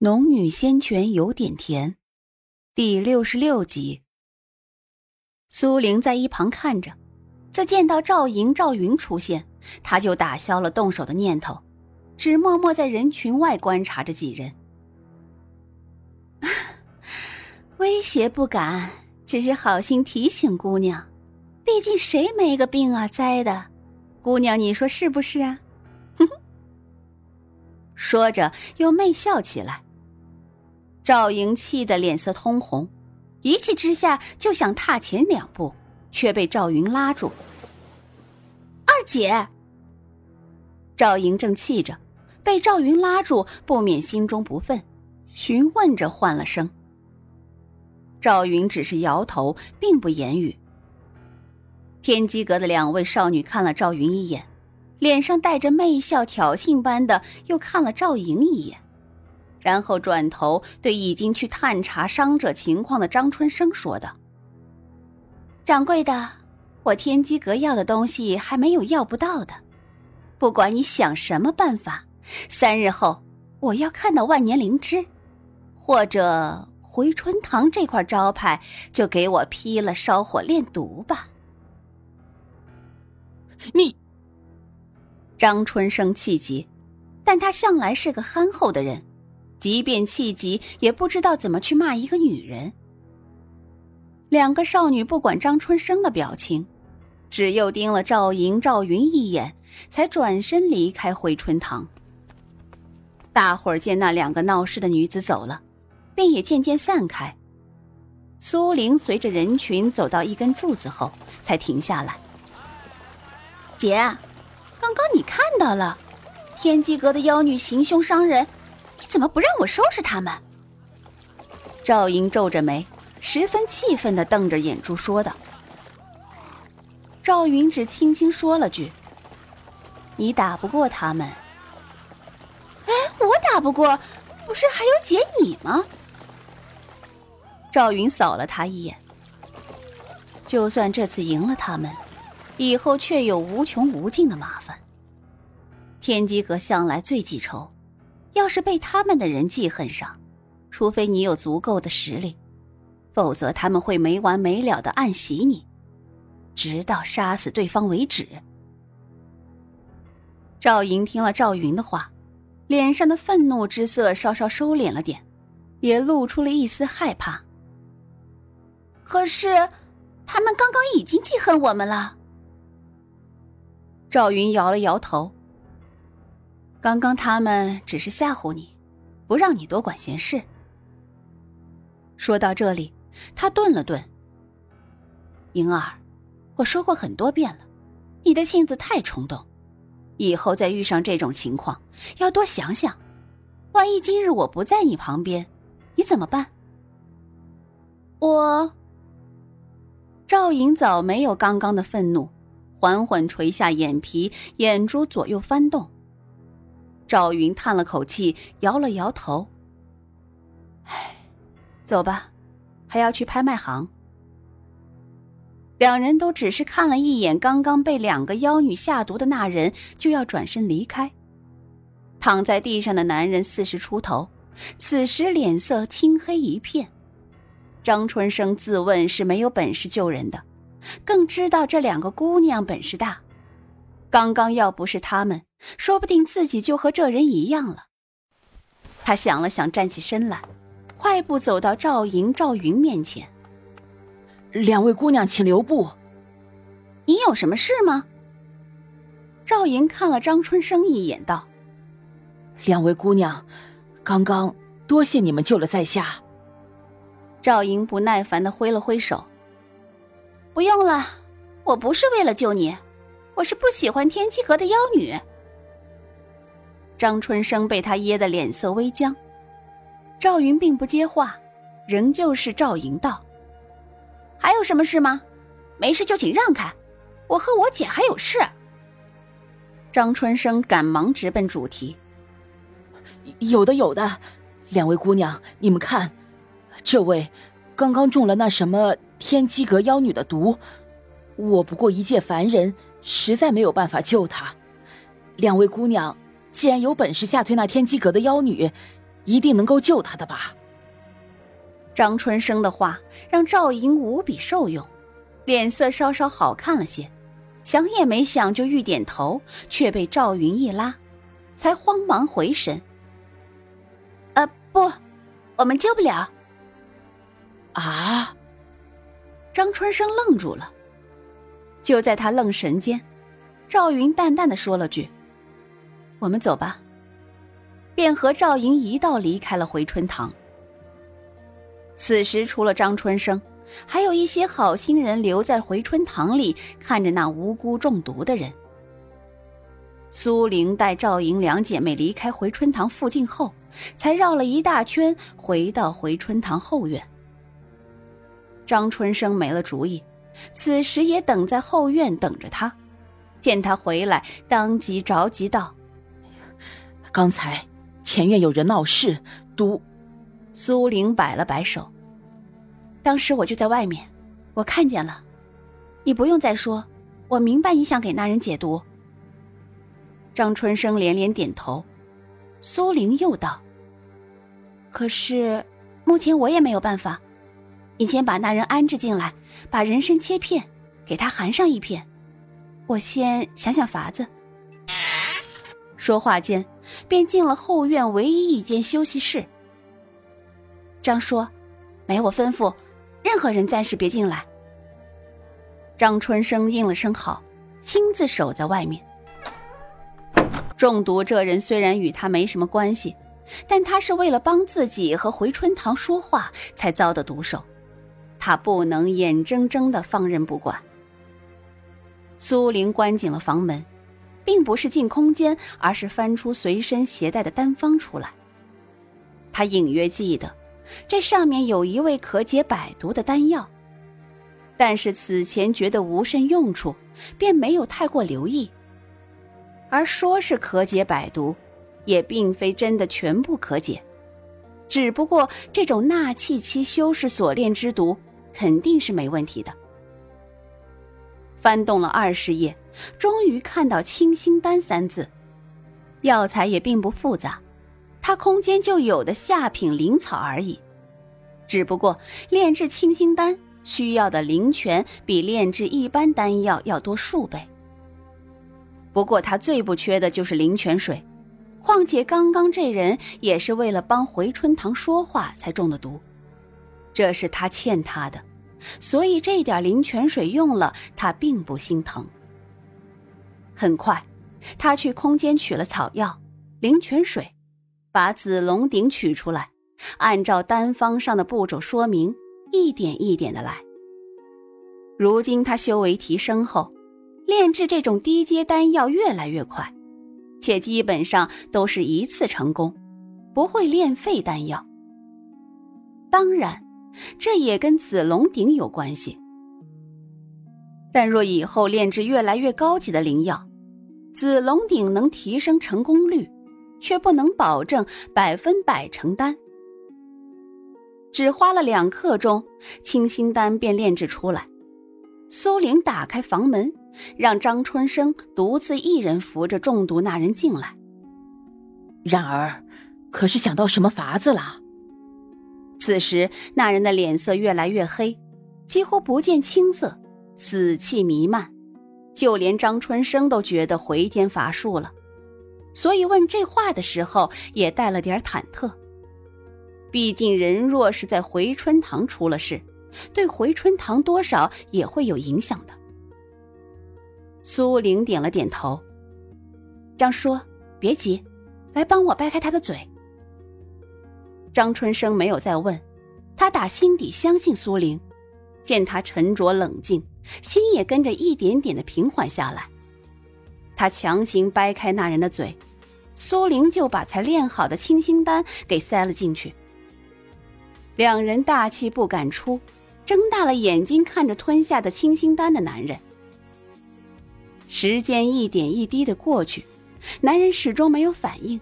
农女仙泉有点甜，第六十六集。苏玲在一旁看着，自见到赵莹、赵云出现，她就打消了动手的念头，只默默在人群外观察着几人。威胁不敢，只是好心提醒姑娘，毕竟谁没个病啊灾的，姑娘你说是不是啊？哼哼，说着又媚笑起来。赵莹气得脸色通红，一气之下就想踏前两步，却被赵云拉住。二姐，赵莹正气着，被赵云拉住，不免心中不忿，询问着换了声。赵云只是摇头，并不言语。天机阁的两位少女看了赵云一眼，脸上带着媚笑，挑衅般的又看了赵莹一眼。然后转头对已经去探查伤者情况的张春生说道：“掌柜的，我天机阁要的东西还没有要不到的，不管你想什么办法，三日后我要看到万年灵芝，或者回春堂这块招牌就给我劈了，烧火炼毒吧。”你，张春生气急，但他向来是个憨厚的人。即便气急，也不知道怎么去骂一个女人。两个少女不管张春生的表情，只又盯了赵莹、赵云一眼，才转身离开回春堂。大伙儿见那两个闹事的女子走了，便也渐渐散开。苏玲随着人群走到一根柱子后，才停下来。姐，刚刚你看到了，天机阁的妖女行凶伤人。你怎么不让我收拾他们？赵英皱着眉，十分气愤的瞪着眼珠说道。赵云只轻轻说了句：“你打不过他们。”哎，我打不过，不是还有姐你吗？赵云扫了他一眼。就算这次赢了他们，以后却有无穷无尽的麻烦。天机阁向来最记仇。要是被他们的人记恨上，除非你有足够的实力，否则他们会没完没了的暗袭你，直到杀死对方为止。赵莹听了赵云的话，脸上的愤怒之色稍稍收敛了点，也露出了一丝害怕。可是，他们刚刚已经记恨我们了。赵云摇了摇头。刚刚他们只是吓唬你，不让你多管闲事。说到这里，他顿了顿。莹儿，我说过很多遍了，你的性子太冲动，以后再遇上这种情况，要多想想。万一今日我不在你旁边，你怎么办？我。赵莹早没有刚刚的愤怒，缓缓垂下眼皮，眼珠左右翻动。赵云叹了口气，摇了摇头。唉，走吧，还要去拍卖行。两人都只是看了一眼刚刚被两个妖女下毒的那人，就要转身离开。躺在地上的男人四十出头，此时脸色青黑一片。张春生自问是没有本事救人的，更知道这两个姑娘本事大。刚刚要不是他们，说不定自己就和这人一样了。他想了想，站起身来，快步走到赵莹、赵云面前。两位姑娘，请留步。你有什么事吗？赵莹看了张春生一眼，道：“两位姑娘，刚刚多谢你们救了在下。”赵莹不耐烦的挥了挥手：“不用了，我不是为了救你。”我是不喜欢天机阁的妖女。张春生被他噎得脸色微僵，赵云并不接话，仍旧是赵莹道：“还有什么事吗？没事就请让开，我和我姐还有事。”张春生赶忙直奔主题：“有的，有的，两位姑娘，你们看，这位刚刚中了那什么天机阁妖女的毒，我不过一介凡人。”实在没有办法救他，两位姑娘，既然有本事吓退那天机阁的妖女，一定能够救他的吧？张春生的话让赵莹无比受用，脸色稍稍好看了些，想也没想就欲点头，却被赵云一拉，才慌忙回神。呃，不，我们救不了。啊！张春生愣住了。就在他愣神间，赵云淡淡的说了句：“我们走吧。”便和赵莹一道离开了回春堂。此时，除了张春生，还有一些好心人留在回春堂里，看着那无辜中毒的人。苏玲带赵莹两姐妹离开回春堂附近后，才绕了一大圈回到回春堂后院。张春生没了主意，此时也等在后院等着他。见他回来，当即着急道：“刚才前院有人闹事，毒。”苏玲摆了摆手：“当时我就在外面，我看见了。你不用再说，我明白你想给那人解毒。”张春生连连点头。苏玲又道：“可是，目前我也没有办法。你先把那人安置进来，把人参切片，给他含上一片。我先想想法子。”说话间，便进了后院唯一一间休息室。张说：“没我吩咐，任何人暂时别进来。”张春生应了声好，亲自守在外面。中毒这人虽然与他没什么关系，但他是为了帮自己和回春堂说话才遭的毒手，他不能眼睁睁的放任不管。苏玲关紧了房门，并不是进空间，而是翻出随身携带的单方出来。他隐约记得。这上面有一味可解百毒的丹药，但是此前觉得无甚用处，便没有太过留意。而说是可解百毒，也并非真的全部可解，只不过这种纳气期修士所炼之毒，肯定是没问题的。翻动了二十页，终于看到“清心丹”三字，药材也并不复杂。他空间就有的下品灵草而已，只不过炼制清心丹需要的灵泉比炼制一般丹药要多数倍。不过他最不缺的就是灵泉水，况且刚刚这人也是为了帮回春堂说话才中的毒，这是他欠他的，所以这点灵泉水用了他并不心疼。很快，他去空间取了草药、灵泉水。把紫龙鼎取出来，按照丹方上的步骤说明，一点一点的来。如今他修为提升后，炼制这种低阶丹药越来越快，且基本上都是一次成功，不会炼废丹药。当然，这也跟紫龙鼎有关系。但若以后炼制越来越高级的灵药，紫龙鼎能提升成功率。却不能保证百分百成丹。只花了两刻钟，清心丹便炼制出来。苏玲打开房门，让张春生独自一人扶着中毒那人进来。然而，可是想到什么法子了？此时，那人的脸色越来越黑，几乎不见青色，死气弥漫，就连张春生都觉得回天乏术了。所以问这话的时候也带了点忐忑。毕竟人若是在回春堂出了事，对回春堂多少也会有影响的。苏玲点了点头。张叔，别急，来帮我掰开他的嘴。张春生没有再问，他打心底相信苏玲，见他沉着冷静，心也跟着一点点的平缓下来。他强行掰开那人的嘴。苏玲就把才炼好的清心丹给塞了进去。两人大气不敢出，睁大了眼睛看着吞下的清心丹的男人。时间一点一滴的过去，男人始终没有反应，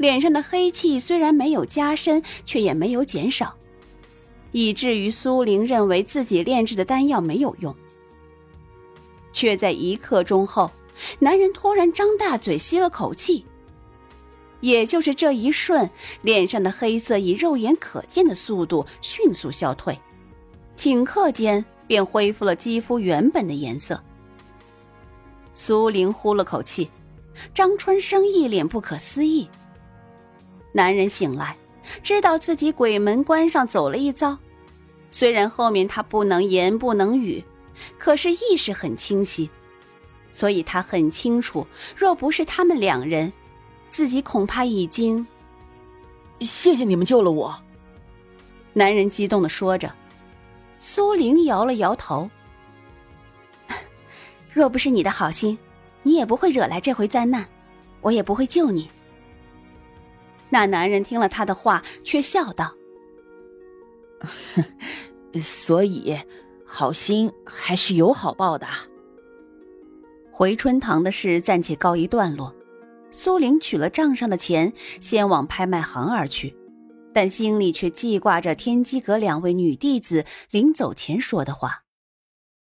脸上的黑气虽然没有加深，却也没有减少，以至于苏玲认为自己炼制的丹药没有用。却在一刻钟后，男人突然张大嘴吸了口气。也就是这一瞬，脸上的黑色以肉眼可见的速度迅速消退，顷刻间便恢复了肌肤原本的颜色。苏玲呼了口气，张春生一脸不可思议。男人醒来，知道自己鬼门关上走了一遭，虽然后面他不能言不能语，可是意识很清晰，所以他很清楚，若不是他们两人。自己恐怕已经。谢谢你们救了我。男人激动的说着，苏玲摇了摇头。若不是你的好心，你也不会惹来这回灾难，我也不会救你。那男人听了他的话，却笑道：“所以，好心还是有好报的。”回春堂的事暂且告一段落。苏玲取了账上的钱，先往拍卖行而去，但心里却记挂着天机阁两位女弟子临走前说的话。